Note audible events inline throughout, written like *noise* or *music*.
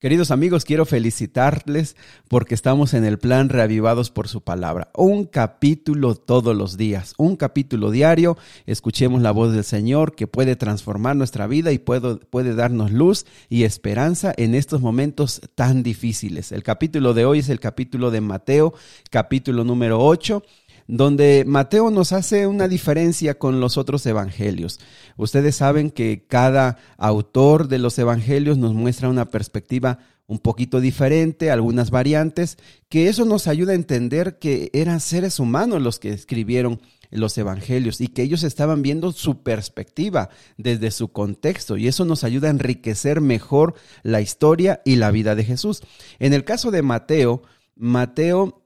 Queridos amigos, quiero felicitarles porque estamos en el plan Reavivados por su palabra. Un capítulo todos los días, un capítulo diario. Escuchemos la voz del Señor que puede transformar nuestra vida y puede, puede darnos luz y esperanza en estos momentos tan difíciles. El capítulo de hoy es el capítulo de Mateo, capítulo número 8 donde Mateo nos hace una diferencia con los otros evangelios. Ustedes saben que cada autor de los evangelios nos muestra una perspectiva un poquito diferente, algunas variantes, que eso nos ayuda a entender que eran seres humanos los que escribieron los evangelios y que ellos estaban viendo su perspectiva desde su contexto y eso nos ayuda a enriquecer mejor la historia y la vida de Jesús. En el caso de Mateo, Mateo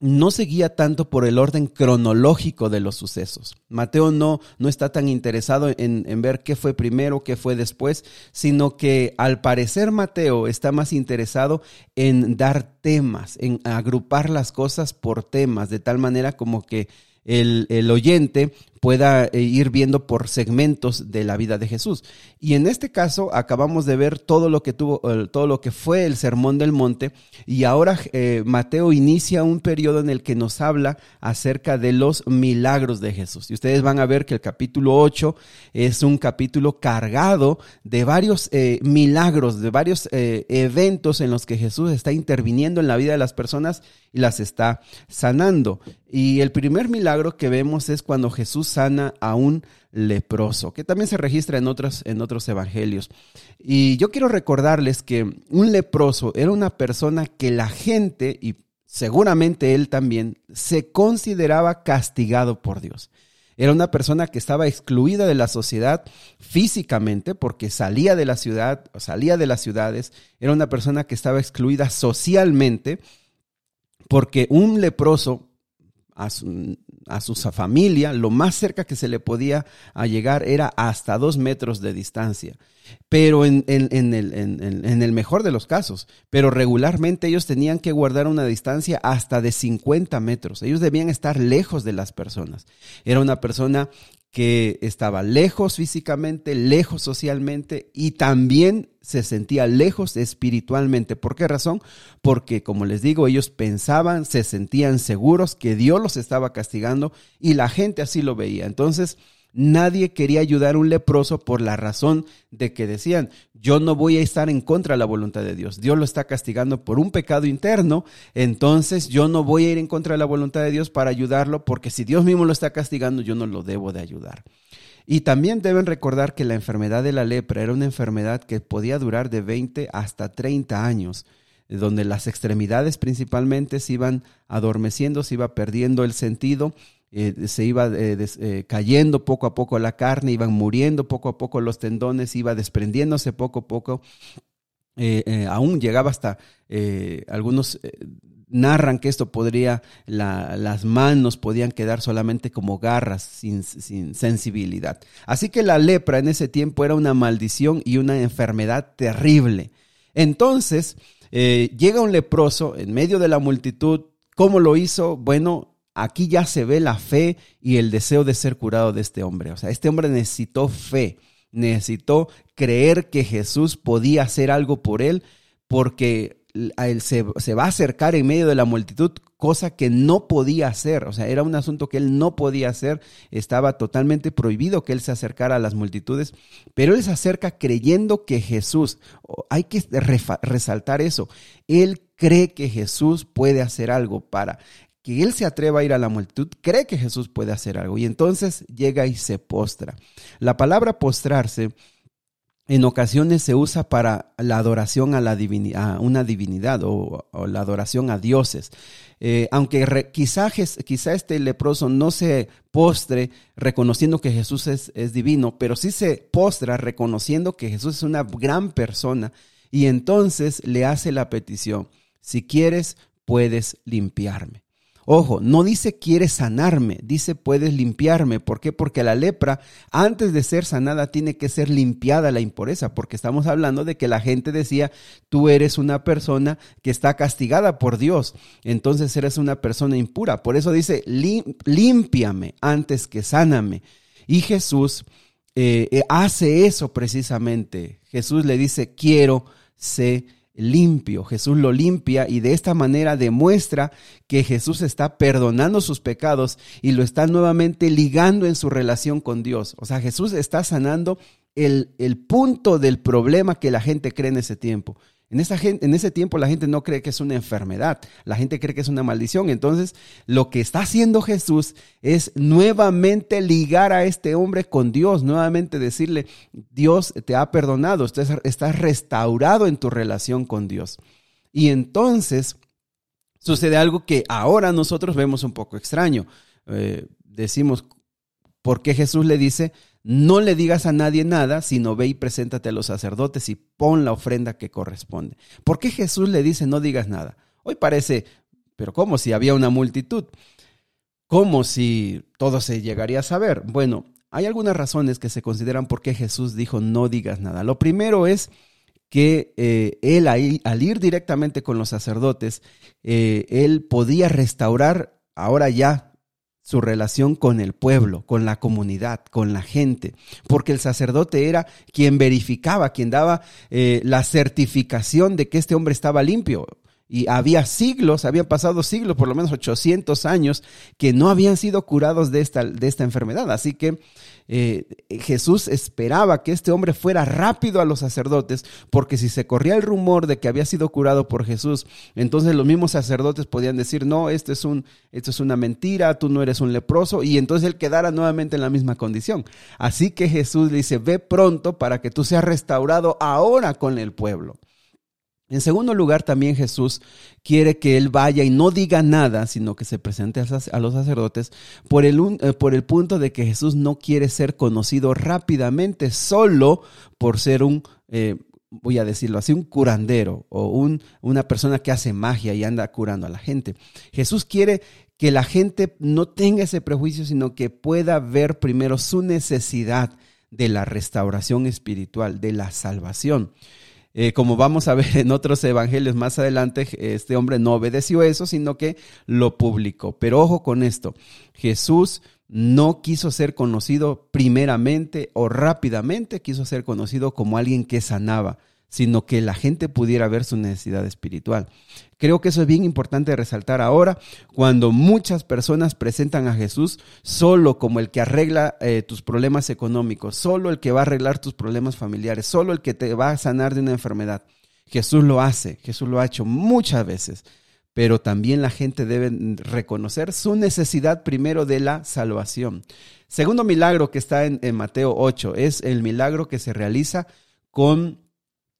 no seguía tanto por el orden cronológico de los sucesos. Mateo no, no está tan interesado en, en, ver qué fue primero, qué fue después, sino que al parecer Mateo está más interesado en dar temas, en agrupar las cosas por temas, de tal manera como que el, el oyente pueda eh, ir viendo por segmentos de la vida de Jesús. Y en este caso acabamos de ver todo lo que tuvo, todo lo que fue el sermón del monte y ahora eh, Mateo inicia un periodo en el que nos habla acerca de los milagros de Jesús. Y ustedes van a ver que el capítulo 8 es un capítulo cargado de varios eh, milagros, de varios eventos en los que Jesús está interviniendo en la vida de las personas y las está sanando. Y el primer milagro que vemos es cuando Jesús sana a un leproso, que también se registra en otros, en otros evangelios. Y yo quiero recordarles que un leproso era una persona que la gente, y seguramente él también, se consideraba castigado por Dios. Era una persona que estaba excluida de la sociedad físicamente porque salía de la ciudad, salía de las ciudades. Era una persona que estaba excluida socialmente porque un leproso a su, familia, lo más cerca que se le podía llegar era hasta dos metros de distancia. Pero en, en, el, en, el, mejor de los casos, pero regularmente ellos tenían que guardar una distancia hasta de 50 metros. Ellos debían estar lejos de las personas. Era una persona que estaba lejos físicamente, lejos socialmente y también se sentía lejos espiritualmente. ¿Por qué razón? Porque, como les digo, ellos pensaban, se sentían seguros que Dios los estaba castigando y la gente así lo veía. Entonces, Nadie quería ayudar a un leproso por la razón de que decían, yo no voy a estar en contra de la voluntad de Dios. Dios lo está castigando por un pecado interno, entonces yo no voy a ir en contra de la voluntad de Dios para ayudarlo, porque si Dios mismo lo está castigando, yo no lo debo de ayudar. Y también deben recordar que la enfermedad de la lepra era una enfermedad que podía durar de 20 hasta 30 años donde las extremidades principalmente se iban adormeciendo, se iba perdiendo el sentido eh, se iba eh, eh, cayendo poco a poco la carne, iban muriendo poco a poco los tendones, iba desprendiéndose poco a poco. aún llegaba hasta algunos narran que esto podría, las manos podían quedar solamente como garras sin, sin, sensibilidad. Así que la lepra en ese tiempo era una maldición y una enfermedad terrible. Entonces, llega un leproso en medio de la multitud. ¿Cómo lo hizo? Bueno, aquí ya se ve la fe y el deseo de ser curado de este hombre. O sea, este hombre necesitó fe, necesitó creer que Jesús podía hacer algo por él porque él se, se, va a acercar en medio de la multitud, cosa que no podía hacer. O sea, era un asunto que él no podía hacer. Estaba totalmente prohibido que él se acercara a las multitudes, pero él se acerca creyendo que Jesús, hay que resaltar eso, él cree que Jesús puede hacer algo para que él se atreva a ir a la multitud, cree que Jesús puede hacer algo y entonces llega y se postra. La palabra postrarse en ocasiones se usa para la adoración a, una divinidad o, la adoración a dioses. Eh, aunque quizá, este leproso no se postre reconociendo que Jesús es, es divino, pero sí se postra reconociendo que Jesús es una gran persona y entonces le hace la petición, si quieres, puedes limpiarme. Ojo, no dice quieres sanarme, dice puedes limpiarme. ¿Por qué? Porque la lepra, antes de ser sanada, tiene que ser limpiada la impureza, porque estamos hablando de que la gente decía, tú eres una persona que está castigada por Dios, entonces eres una persona impura. Por eso dice, límpiame antes que sáname. Y Jesús eh, eh, hace eso precisamente. Jesús le dice, quiero, sé limpio. Jesús lo limpia y de esta manera demuestra que Jesús está perdonando sus pecados y lo está nuevamente ligando en su relación con Dios. O sea, Jesús está sanando el, el punto del problema que la gente cree en ese tiempo. En, esa en ese tiempo la gente no cree que es una enfermedad, la gente cree que es una maldición. Entonces, lo que está haciendo Jesús es nuevamente ligar a este hombre con Dios, nuevamente decirle, Dios te ha perdonado, estás, estás restaurado en tu relación con Dios. Y entonces sucede algo que ahora nosotros vemos un poco extraño. Eh, decimos, ¿por qué Jesús le dice, no le digas a nadie nada, sino ve y preséntate a los sacerdotes y pon la ofrenda que corresponde. ¿Por qué Jesús le dice no digas nada? Hoy parece, pero ¿cómo si había una multitud? ¿Cómo si todo se llegaría a saber? Bueno, hay algunas razones que se consideran por qué Jesús dijo no digas nada. Lo primero es que eh, él al ir directamente con los sacerdotes, eh, él podía restaurar ahora ya su relación con el pueblo, con la comunidad, con la gente, porque el sacerdote era quien verificaba, quien daba eh, la certificación de que este hombre estaba limpio. Y había siglos, habían pasado siglos, por lo menos 800 años, que no habían sido curados de esta, de esta enfermedad. Así que eh, Jesús esperaba que este hombre fuera rápido a los sacerdotes, porque si se corría el rumor de que había sido curado por Jesús, entonces los mismos sacerdotes podían decir, no, esto es, un, esto es una mentira, tú no eres un leproso, y entonces él quedara nuevamente en la misma condición. Así que Jesús le dice, ve pronto para que tú seas restaurado ahora con el pueblo. En segundo lugar, también Jesús quiere que él vaya y no diga nada, sino que se presente a los sacerdotes por el, eh, por el punto de que Jesús no quiere ser conocido rápidamente solo por ser un, eh, voy a decirlo así, un curandero o un, una persona que hace magia y anda curando a la gente. Jesús quiere que la gente no tenga ese prejuicio, sino que pueda ver primero su necesidad de la restauración espiritual, de la salvación. Eh, como vamos a ver *laughs* en otros evangelios más adelante, este hombre no obedeció eso, sino que lo publicó. Pero ojo con esto, Jesús no quiso ser conocido primeramente o rápidamente, quiso ser conocido como alguien que sanaba sino que la gente pudiera ver su necesidad espiritual. Creo que eso es bien importante resaltar ahora, cuando muchas personas presentan a Jesús solo como el que arregla eh, tus problemas económicos, solo el que va a arreglar tus problemas familiares, solo el que te va a sanar de una enfermedad. Jesús lo hace, Jesús lo ha hecho muchas veces, pero también la gente debe reconocer su necesidad primero de la salvación. Segundo milagro que está en, en Mateo 8 es el milagro que se realiza con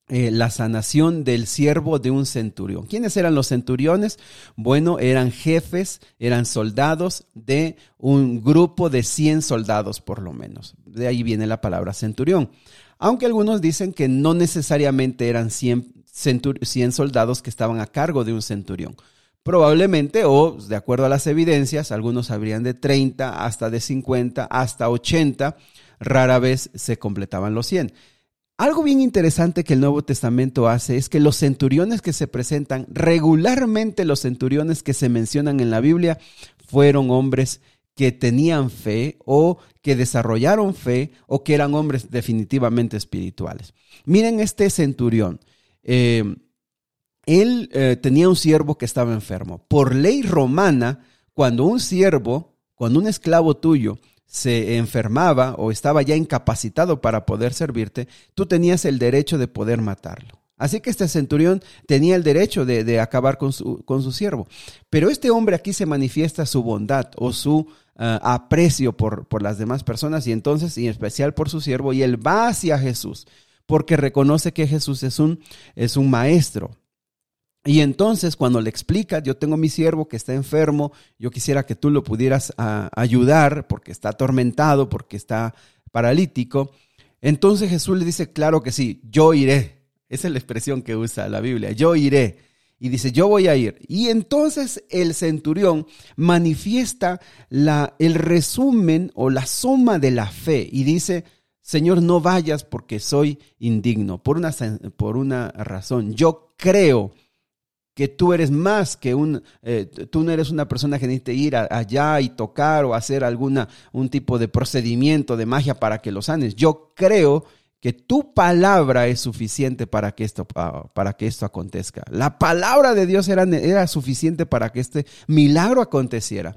eh, la sanación del siervo de un centurión. ¿Quiénes eran los centuriones? Bueno, eran jefes, eran soldados de un grupo de 100 soldados por lo menos. De ahí viene la palabra centurión. Aunque algunos dicen que no necesariamente eran 100, 100 soldados que estaban a cargo de un centurión. Probablemente, o de acuerdo a las evidencias, algunos habrían de 30 hasta de 50 hasta 80, rara vez se completaban los 100. Algo bien interesante que el Nuevo Testamento hace es que los centuriones que se presentan, regularmente los centuriones que se mencionan en la Biblia, fueron hombres que tenían fe o que desarrollaron fe o que eran hombres definitivamente espirituales. Miren este centurión. Eh, él eh, tenía un siervo que estaba enfermo. Por ley romana, cuando un siervo, cuando un esclavo tuyo se enfermaba o estaba ya incapacitado para poder servirte, tú tenías el derecho de poder matarlo. Así que este centurión tenía el derecho de, acabar con su, con su, siervo. Pero este hombre aquí se manifiesta su bondad o su ah, aprecio por, por las demás personas y entonces, y en especial por su siervo, y él va hacia Jesús porque reconoce que Jesús es un, es un maestro. Y entonces cuando le explica, yo tengo mi siervo que está enfermo, yo quisiera que tú lo pudieras ah, ayudar porque está atormentado, porque está paralítico. Entonces Jesús le dice, claro que sí, yo iré. Esa es la expresión que usa la Biblia, yo iré. Y dice, yo voy a ir. Y entonces el centurión manifiesta el resumen o la suma de la fe y dice, Señor, no vayas porque soy indigno, por una, por una razón. Yo creo que tú eres más que un, eh, tú no eres una persona que necesita ir allá y tocar o hacer alguna, un tipo de procedimiento de magia para que lo sanes. Yo creo que tu palabra es suficiente para que esto, para que esto acontezca. La palabra de Dios era, era suficiente para que este milagro aconteciera.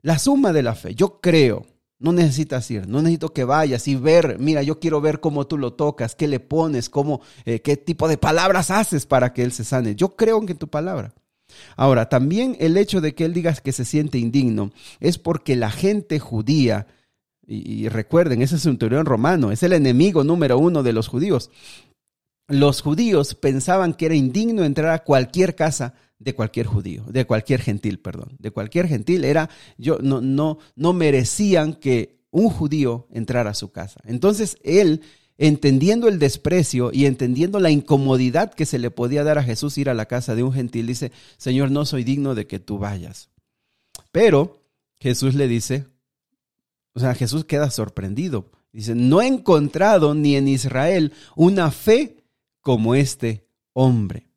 La suma de la fe. Yo creo. No necesitas ir, no necesito que vayas y ver, mira, yo quiero ver cómo tú lo tocas, qué le pones, cómo, eh, qué tipo de palabras haces para que él se sane. Yo creo en tu palabra. Ahora, también el hecho de que él diga que se siente indigno es porque la gente judía, y, recuerden, ese centurión romano, es el enemigo número uno de los judíos. Los judíos pensaban que era indigno entrar a cualquier casa de cualquier judío, de cualquier gentil, perdón, de cualquier gentil era yo no no no merecían que un judío entrara a su casa. Entonces él entendiendo el desprecio y entendiendo la incomodidad que se le podía dar a Jesús ir a la casa de un gentil, dice, Señor, no soy digno de que tú vayas. Pero Jesús le dice, o sea, Jesús queda sorprendido. Dice, no he encontrado ni en Israel una fe como este hombre.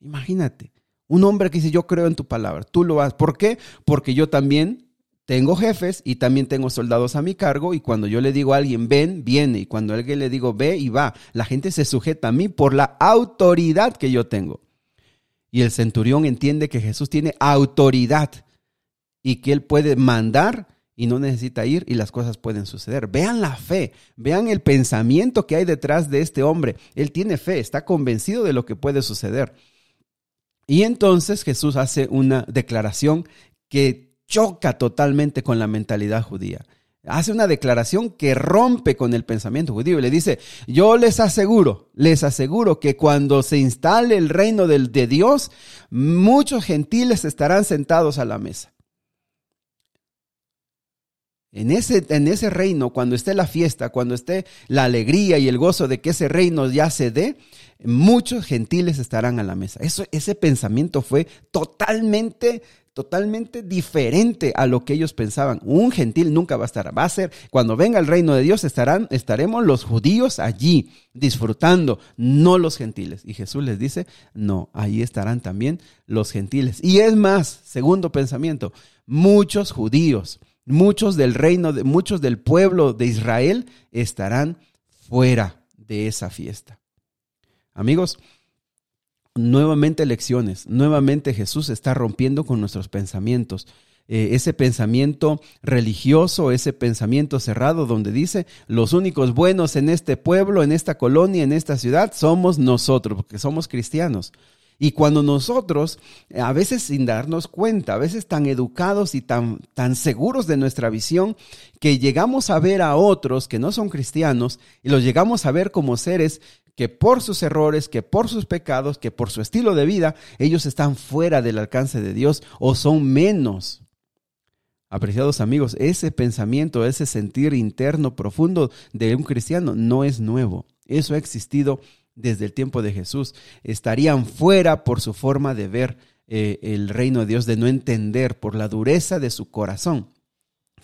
Imagínate, un hombre que dice, yo creo en tu palabra, tú lo haces. ¿Por qué? Porque yo también tengo jefes y también tengo soldados a mi cargo y cuando yo le digo a alguien ven, viene y cuando alguien le digo ve y va, la gente se sujeta a mí por la autoridad que yo tengo. Y el centurión entiende que Jesús tiene autoridad y que él puede mandar y no necesita ir y las cosas pueden suceder. Vean la fe, vean el pensamiento que hay detrás de este hombre. Él tiene fe, está convencido de lo que puede suceder. Y entonces Jesús hace una declaración que choca totalmente con la mentalidad judía. Hace una declaración que rompe con el pensamiento judío y le dice, yo les aseguro, les aseguro que cuando se instale el reino del, de Dios, muchos gentiles estarán sentados a la mesa. En ese, en ese reino, cuando esté la fiesta, cuando esté la alegría y el gozo de que ese reino ya se dé, muchos gentiles estarán a la mesa. Eso, ese pensamiento fue totalmente totalmente diferente a lo que ellos pensaban. Un gentil nunca va a estar, va a ser, cuando venga el reino de Dios estarán, estaremos los judíos allí disfrutando, no los gentiles. Y Jesús les dice, no, ahí estarán también los gentiles. Y es más, segundo pensamiento, muchos judíos, muchos del reino, de, muchos del pueblo de Israel estarán fuera de esa fiesta. Amigos, nuevamente lecciones, nuevamente Jesús está rompiendo con nuestros pensamientos. Eh, ese pensamiento religioso, ese pensamiento cerrado donde dice, los únicos buenos en este pueblo, en esta colonia, en esta ciudad, somos nosotros, porque somos cristianos. Y cuando nosotros, eh, a veces sin darnos cuenta, a veces tan educados y tan, tan seguros de nuestra visión, que llegamos a ver a otros que no son cristianos y los llegamos a ver como seres que por sus errores, que por sus pecados, que por su estilo de vida, ellos están fuera del alcance de Dios o son menos. Apreciados amigos, ese pensamiento, ese sentir interno profundo de un cristiano no es nuevo. Eso ha existido desde el tiempo de Jesús. Estarían fuera por su forma de ver eh, el reino de Dios, de no entender, por la dureza de su corazón.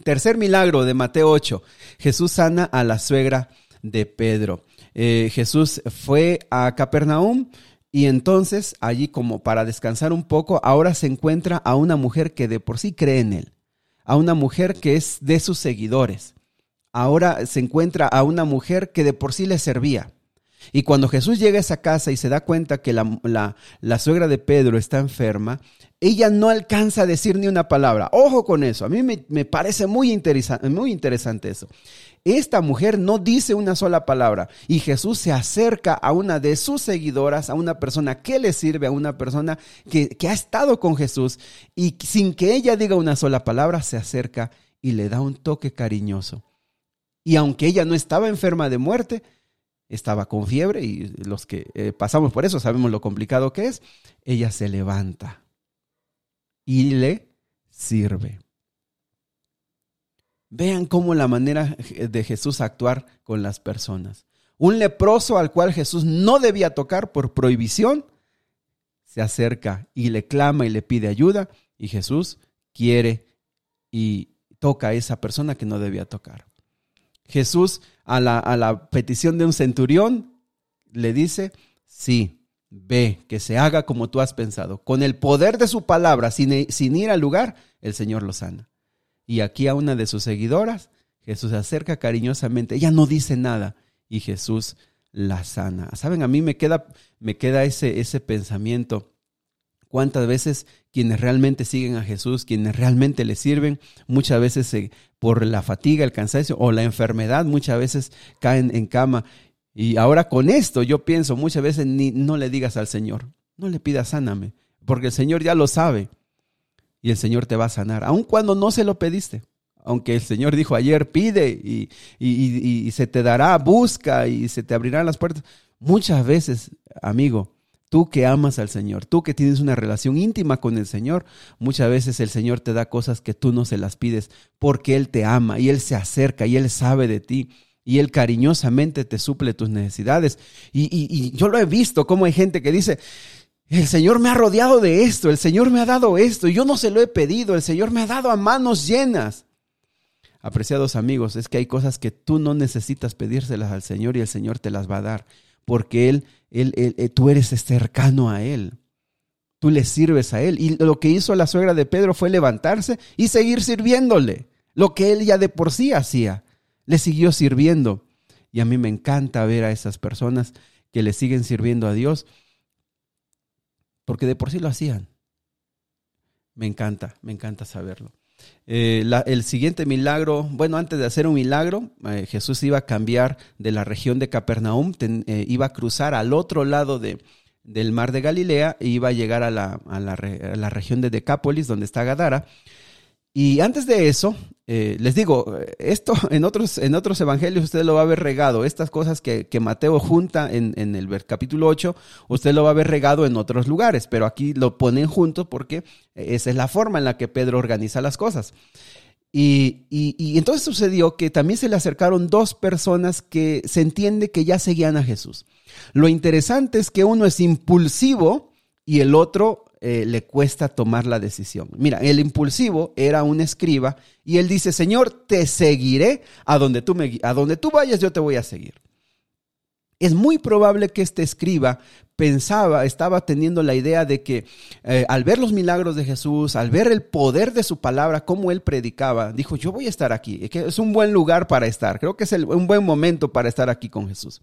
Tercer milagro de Mateo 8. Jesús sana a la suegra de Pedro. Eh, Jesús fue a Capernaum y entonces allí como para descansar un poco, ahora se encuentra a una mujer que de por sí cree en él, a una mujer que es de sus seguidores. Ahora se encuentra a una mujer que de por sí le servía. Y cuando Jesús llega a esa casa y se da cuenta que la, la, suegra de Pedro está enferma, ella no alcanza a decir ni una palabra. Ojo con eso, a mí me, me parece muy, muy interesante eso. Esta mujer no dice una sola palabra y Jesús se acerca a una de sus seguidoras, a una persona que le sirve, a una persona que, que ha estado con Jesús y sin que ella diga una sola palabra, se acerca y le da un toque cariñoso. Y aunque ella no estaba enferma de muerte, estaba con fiebre y los que eh, pasamos por eso sabemos lo complicado que es, ella se levanta y le sirve. Vean cómo la manera de Jesús actuar con las personas. Un leproso al cual Jesús no debía tocar por prohibición, se acerca y le clama y le pide ayuda y Jesús quiere y toca a esa persona que no debía tocar. Jesús a la, a la petición de un centurión le dice, sí, ve, que se haga como tú has pensado. Con el poder de su palabra, sin, sin ir al lugar, el Señor lo sana. Y aquí a una de sus seguidoras, Jesús se acerca cariñosamente, ella no dice nada, y Jesús la sana. Saben, a mí me queda, me queda ese, ese pensamiento. ¿Cuántas veces quienes realmente siguen a Jesús, quienes realmente le sirven, muchas veces por la fatiga, el cansancio o la enfermedad, muchas veces caen en cama? Y ahora con esto yo pienso, muchas veces ni, no le digas al Señor, no le pidas sáname, porque el Señor ya lo sabe y el Señor te va a sanar, aun cuando no se lo pediste. Aunque el Señor dijo ayer, pide y, y, se te dará, busca y se te abrirán las puertas. Muchas veces, amigo, tú que amas al Señor, tú que tienes una relación íntima con el Señor, muchas veces el Señor te da cosas que tú no se las pides porque Él te ama y Él se acerca y Él sabe de ti y Él cariñosamente te suple tus necesidades. Y, yo lo he visto, como hay gente que dice, el Señor me ha rodeado de esto, el Señor me ha dado esto, yo no se lo he pedido, el Señor me ha dado a manos llenas. Apreciados amigos, es que hay cosas que tú no necesitas pedírselas al Señor y el Señor te las va a dar, porque Él, él, él, eh, tú eres cercano a Él. Tú le sirves a Él. Y lo que hizo la suegra de Pedro fue levantarse y seguir sirviéndole, lo que Él ya de por sí hacía. Le siguió sirviendo. Y a mí me encanta ver a esas personas que le siguen sirviendo a Dios, porque de por sí lo hacían. Me encanta, me encanta saberlo. Eh, el siguiente milagro, bueno, antes de hacer un milagro, eh, Jesús iba a cambiar de la región de Capernaum, eh, iba a cruzar al otro lado de, del mar de Galilea e iba a llegar a la, a la, a la región de Decápolis, donde está Gadara. Y antes de eso, eh, les digo, esto *laughs* en otros, en otros evangelios usted lo va a ver regado. Estas cosas que, Mateo junta en, en, el capítulo 8, usted lo va a ver regado en otros lugares, pero aquí lo ponen juntos porque esa es la forma en la que Pedro organiza las cosas. Y, y, entonces sucedió que también se le acercaron dos personas que se entiende que ya seguían a Jesús. Lo interesante es que uno es impulsivo y el otro eh, le cuesta tomar la decisión. Mira, el impulsivo era un escriba y él dice, Señor, te seguiré a donde tú, me, a donde tú vayas, yo te voy a seguir. Es muy probable que este escriba pensaba, estaba teniendo la idea de que eh, al ver los milagros de Jesús, al ver el poder de su palabra, cómo él predicaba, dijo, yo voy a estar aquí, es un buen lugar para estar, creo que es un buen momento para estar aquí con Jesús.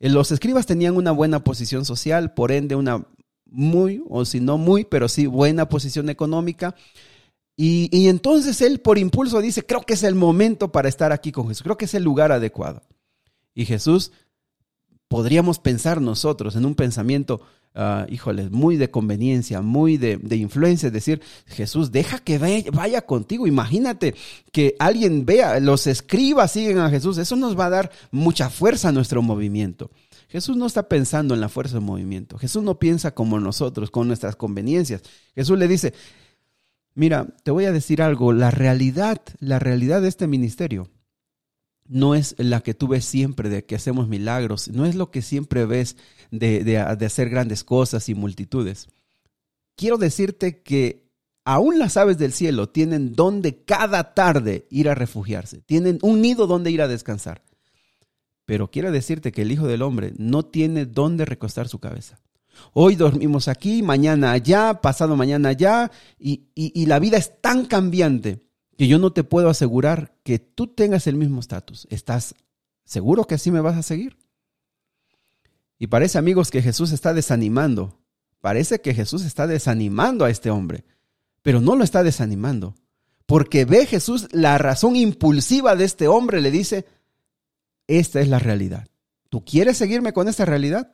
Eh, los escribas tenían una buena posición social, por ende una muy, o si no muy, pero sí buena posición económica. Y, y, entonces él por impulso dice, creo que es el momento para estar aquí con Jesús, creo que es el lugar adecuado. Y Jesús, podríamos pensar nosotros en un pensamiento, uh, híjole, muy de conveniencia, muy de, de, influencia, decir, Jesús, deja que vaya, vaya contigo. Imagínate que alguien vea, los escribas siguen a Jesús, eso nos va a dar mucha fuerza a nuestro movimiento. Jesús no está pensando en la fuerza de movimiento. Jesús no piensa como nosotros, con nuestras conveniencias. Jesús le dice, mira, te voy a decir algo, la realidad, la realidad de este ministerio no es la que tú ves siempre de que hacemos milagros, no es lo que siempre ves de, de, de hacer grandes cosas y multitudes. Quiero decirte que aún las aves del cielo tienen donde cada tarde ir a refugiarse, tienen un nido donde ir a descansar. Pero quiero decirte que el Hijo del Hombre no tiene dónde recostar su cabeza. Hoy dormimos aquí, mañana allá, pasado mañana allá, y, y, la vida es tan cambiante que yo no te puedo asegurar que tú tengas el mismo estatus. ¿Estás seguro que así me vas a seguir? Y parece, amigos, que Jesús está desanimando. Parece que Jesús está desanimando a este hombre, pero no lo está desanimando, porque ve Jesús la razón impulsiva de este hombre, le dice, esta es la realidad. ¿Tú quieres seguirme con esta realidad?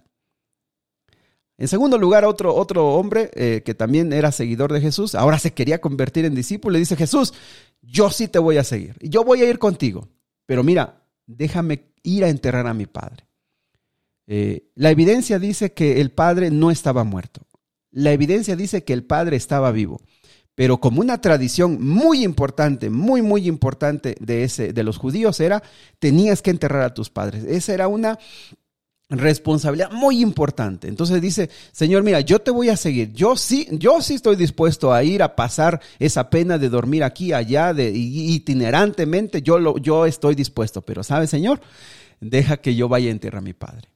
En segundo lugar, otro, otro hombre eh, que también era seguidor de Jesús, ahora se quería convertir en discípulo, le dice, Jesús, yo sí te voy a seguir, yo voy a ir contigo, pero mira, déjame ir a enterrar a mi padre. Eh, la evidencia dice que el padre no estaba muerto. La evidencia dice que el padre estaba vivo pero como una tradición muy importante, muy, muy importante de, ese, de los judíos era, tenías que enterrar a tus padres. Esa era una responsabilidad muy importante. Entonces dice, Señor, mira, yo te voy a seguir. Yo sí, yo sí estoy dispuesto a ir a pasar esa pena de dormir aquí, allá, de itinerantemente. Yo lo, yo estoy dispuesto. Pero, ¿sabes, Señor? Deja que yo vaya a enterrar a mi padre.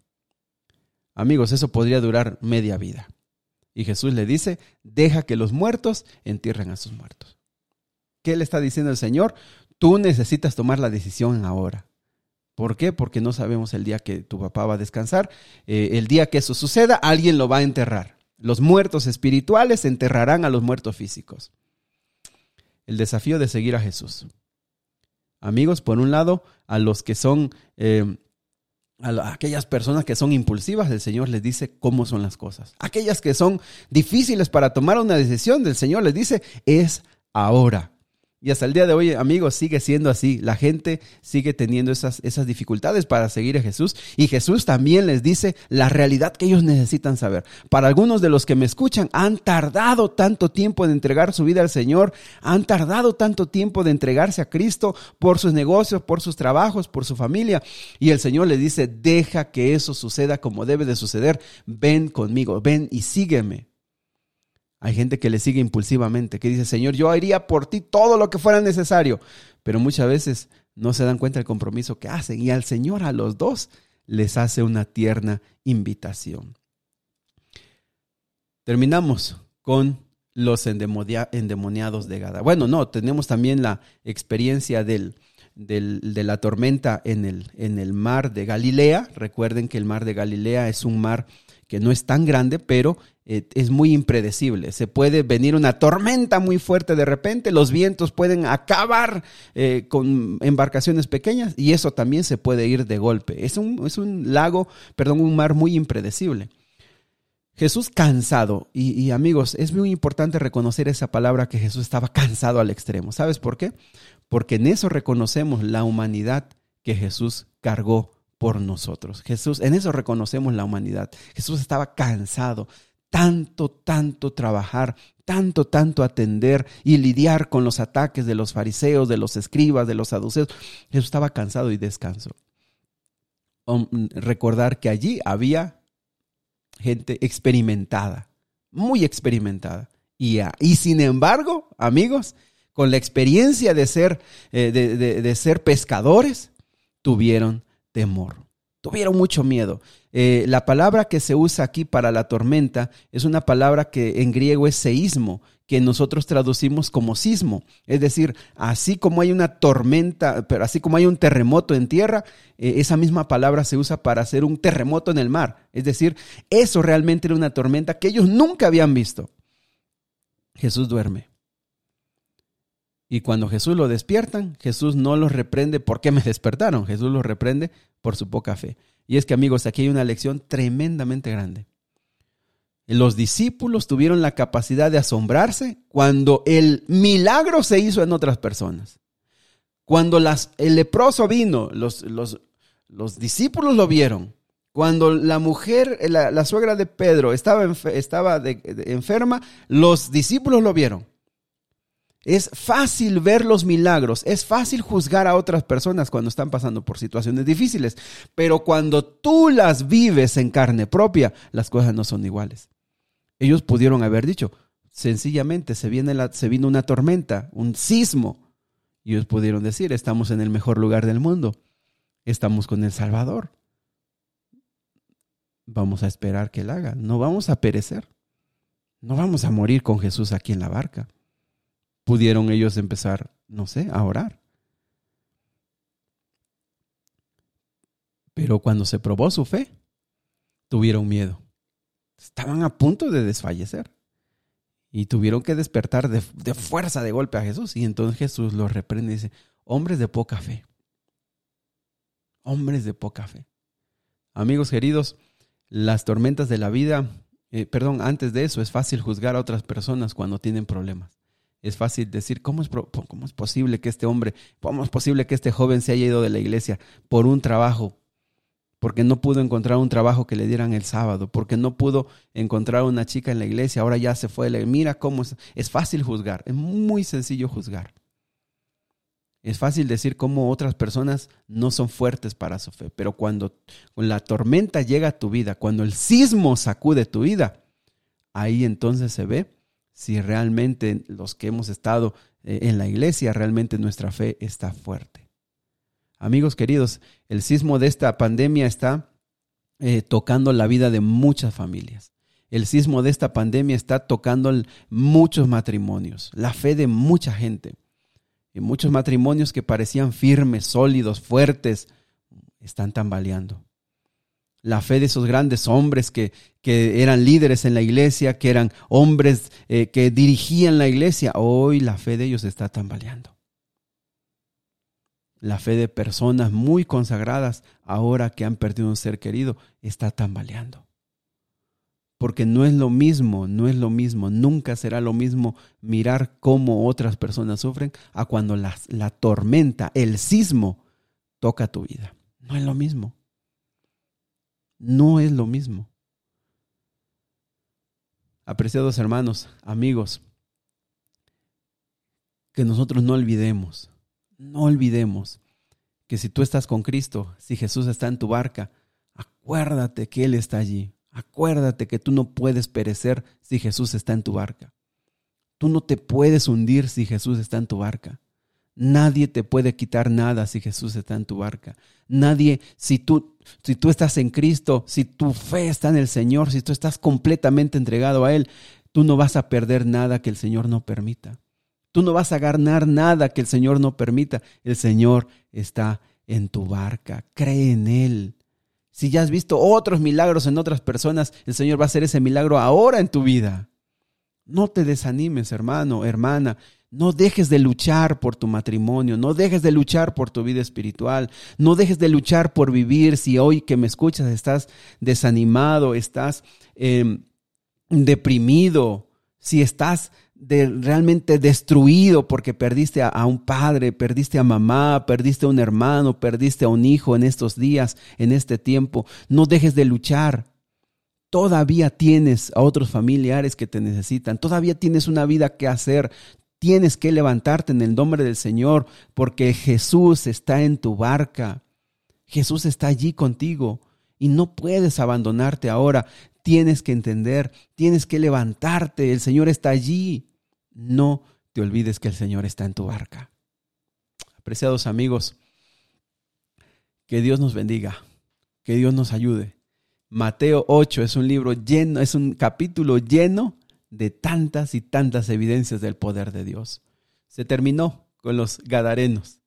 Amigos, eso podría durar media vida. Y Jesús le dice, deja que los muertos entierren a sus muertos. ¿Qué le está diciendo el Señor? Tú necesitas tomar la decisión ahora. ¿Por qué? Porque no sabemos el día que tu papá va a descansar. Eh, el día que eso suceda, alguien lo va a enterrar. Los muertos espirituales enterrarán a los muertos físicos. El desafío de seguir a Jesús. Amigos, por un lado, a los que son, eh, a aquellas personas que son impulsivas, el Señor les dice cómo son las cosas. Aquellas que son difíciles para tomar una decisión, el Señor les dice, es ahora. Y hasta el día de hoy, amigos, sigue siendo así. La gente sigue teniendo esas, esas dificultades para seguir a Jesús. Y Jesús también les dice la realidad que ellos necesitan saber. Para algunos de los que me escuchan, han tardado tanto tiempo en entregar su vida al Señor, han tardado tanto tiempo de entregarse a Cristo por sus negocios, por sus trabajos, por su familia. Y el Señor les dice, deja que eso suceda como debe de suceder. Ven conmigo, ven y sígueme. Hay gente que le sigue impulsivamente, que dice, Señor, yo haría por ti todo lo que fuera necesario, pero muchas veces no se dan cuenta del compromiso que hacen y al Señor a los dos les hace una tierna invitación. Terminamos con los endemoniados de Gada. Bueno, no, tenemos también la experiencia del, de la tormenta en el, en el mar de Galilea. Recuerden que el mar de Galilea es un mar que no es tan grande, pero eh, es muy impredecible. Se puede venir una tormenta muy fuerte de repente, los vientos pueden acabar eh, con embarcaciones pequeñas y eso también se puede ir de golpe. Es un, es un lago, perdón, un mar muy impredecible. Jesús cansado, y, y, amigos, es muy importante reconocer esa palabra que Jesús estaba cansado al extremo. ¿Sabes por qué? Porque en eso reconocemos la humanidad que Jesús cargó por nosotros. Jesús, en eso reconocemos la humanidad. Jesús estaba cansado, tanto, tanto trabajar, tanto, tanto atender y lidiar con los ataques de los fariseos, de los escribas, de los saduceos. Jesús estaba cansado y descanso. Recordar que allí había gente experimentada, muy experimentada. Y, y sin embargo, amigos, con la experiencia de ser, eh, de ser pescadores, tuvieron temor. Tuvieron mucho miedo. Eh, la palabra que se usa aquí para la tormenta es una palabra que en griego es seísmo, que nosotros traducimos como sismo. Es decir, así como hay una tormenta, pero así como hay un terremoto en tierra, eh, esa misma palabra se usa para hacer un terremoto en el mar. Es decir, eso realmente era una tormenta que ellos nunca habían visto. Jesús duerme. Y cuando Jesús lo despiertan, Jesús no los reprende porque me *laughs* despertaron, Jesús los reprende por su poca fe. Y es que amigos, aquí hay una lección tremendamente grande. Los discípulos tuvieron la capacidad de asombrarse cuando el milagro se hizo en otras personas. Cuando las, el leproso vino, los, los, los discípulos lo vieron. Cuando la mujer, la, suegra de Pedro estaba, estaba enferma, los discípulos lo vieron. Es fácil ver los milagros, es fácil juzgar a otras personas cuando están pasando por situaciones difíciles, pero cuando tú las vives en carne propia, las cosas no son iguales. Ellos pudieron haber dicho, sencillamente se, viene la, se vino una tormenta, un sismo, y ellos pudieron decir, estamos en el mejor lugar del mundo, estamos con el Salvador. Vamos a esperar que Él haga, no vamos a perecer, no vamos a morir con Jesús aquí en la barca pudieron ellos empezar, no sé, a orar. Pero cuando se probó su fe, tuvieron miedo. Estaban a punto de desfallecer. Y tuvieron que despertar de, fuerza de golpe a Jesús. Y entonces Jesús los reprende y dice, hombres de poca fe. Hombres de poca fe. Amigos queridos, las tormentas de la vida, eh, perdón, antes de eso es fácil juzgar a otras personas cuando tienen problemas es fácil decir, ¿cómo es, ¿cómo es posible que este hombre, cómo es posible que este joven se haya ido de la iglesia por un trabajo? Porque no pudo encontrar un trabajo que le dieran el sábado, porque no pudo encontrar una chica en la iglesia, ahora ya se fue. Mira cómo es. Es fácil juzgar, es muy sencillo juzgar. Es fácil decir cómo otras personas no son fuertes para su fe, pero cuando la tormenta llega a tu vida, cuando el sismo sacude tu vida, ahí entonces se ve si realmente los que hemos estado eh, en la iglesia, realmente nuestra fe está fuerte. Amigos queridos, el sismo de esta pandemia está eh, tocando la vida de muchas familias. El sismo de esta pandemia está tocando muchos matrimonios, la fe de mucha gente. Y muchos matrimonios que parecían firmes, sólidos, fuertes, están tambaleando. La fe de esos grandes hombres que, que eran líderes en la iglesia, que eran hombres eh, que dirigían la iglesia, hoy la fe de ellos está tambaleando. La fe de personas muy consagradas, ahora que han perdido un ser querido, está tambaleando. Porque no es lo mismo, no es lo mismo, nunca será lo mismo mirar cómo otras personas sufren a cuando la, la tormenta, el sismo, toca tu vida. No es lo mismo. No es lo mismo. Apreciados hermanos, amigos, que nosotros no olvidemos, no olvidemos que si tú estás con Cristo, si Jesús está en tu barca, acuérdate que Él está allí. Acuérdate que tú no puedes perecer si Jesús está en tu barca. Tú no te puedes hundir si Jesús está en tu barca. Nadie te puede quitar nada si Jesús está en tu barca. Nadie, si tú, si tú estás en Cristo, si tu fe está en el Señor, si tú estás completamente entregado a Él, tú no vas a perder nada que el Señor no permita. Tú no vas a ganar nada que el Señor no permita. El Señor está en tu barca. Cree en Él. Si ya has visto otros milagros en otras personas, el Señor va a hacer ese milagro ahora en tu vida. No te desanimes, hermano, hermana. No dejes de luchar por tu matrimonio, no dejes de luchar por tu vida espiritual, no dejes de luchar por vivir. Si hoy que me escuchas estás desanimado, estás em, deprimido, si estás realmente destruido porque perdiste a, un padre, perdiste a mamá, perdiste a un hermano, perdiste a un hijo en estos días, en este tiempo. No dejes de luchar. Todavía tienes a otros familiares que te necesitan. Todavía tienes una vida que hacer. Tienes que levantarte en el nombre del Señor porque Jesús está en tu barca. Jesús está allí contigo y no puedes abandonarte ahora. Tienes que entender, tienes que levantarte, el Señor está allí. No te olvides que el Señor está en tu barca. Apreciados amigos, que Dios nos bendiga, que Dios nos ayude. Mateo 8 es un libro lleno, es un capítulo lleno de tantas y tantas evidencias del poder de Dios. Se terminó con los gadarenos.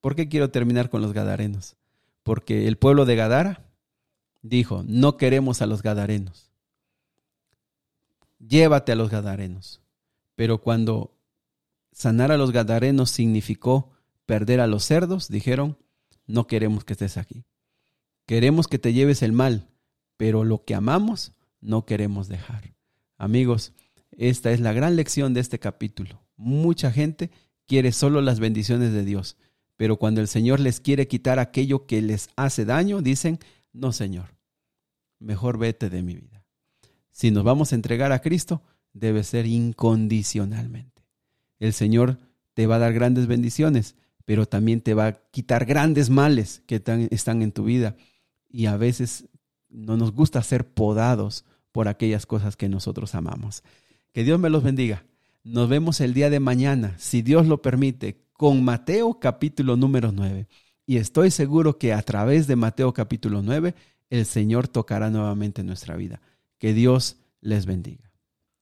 ¿Por qué quiero terminar con los gadarenos? Porque el pueblo de Gadara dijo, no queremos a los gadarenos. Llévate a los gadarenos. Pero cuando sanar a los gadarenos significó perder a los cerdos, dijeron, no queremos que estés aquí. Queremos que te lleves el mal, pero lo que amamos no queremos dejar. Amigos, esta es la gran lección de este capítulo. Mucha gente quiere solo las bendiciones de Dios, pero cuando el Señor les quiere quitar aquello que les hace daño, dicen, no Señor, mejor vete de mi vida. Si nos vamos a entregar a Cristo, debe ser incondicionalmente. El Señor te va a dar grandes bendiciones, pero también te va a quitar grandes males que están en tu vida. Y a veces no nos gusta ser podados por aquellas cosas que nosotros amamos. Que Dios me los bendiga. Nos vemos el día de mañana, si Dios lo permite, con Mateo capítulo número 9. Y estoy seguro que a través de Mateo capítulo 9 el Señor tocará nuevamente nuestra vida. Que Dios les bendiga.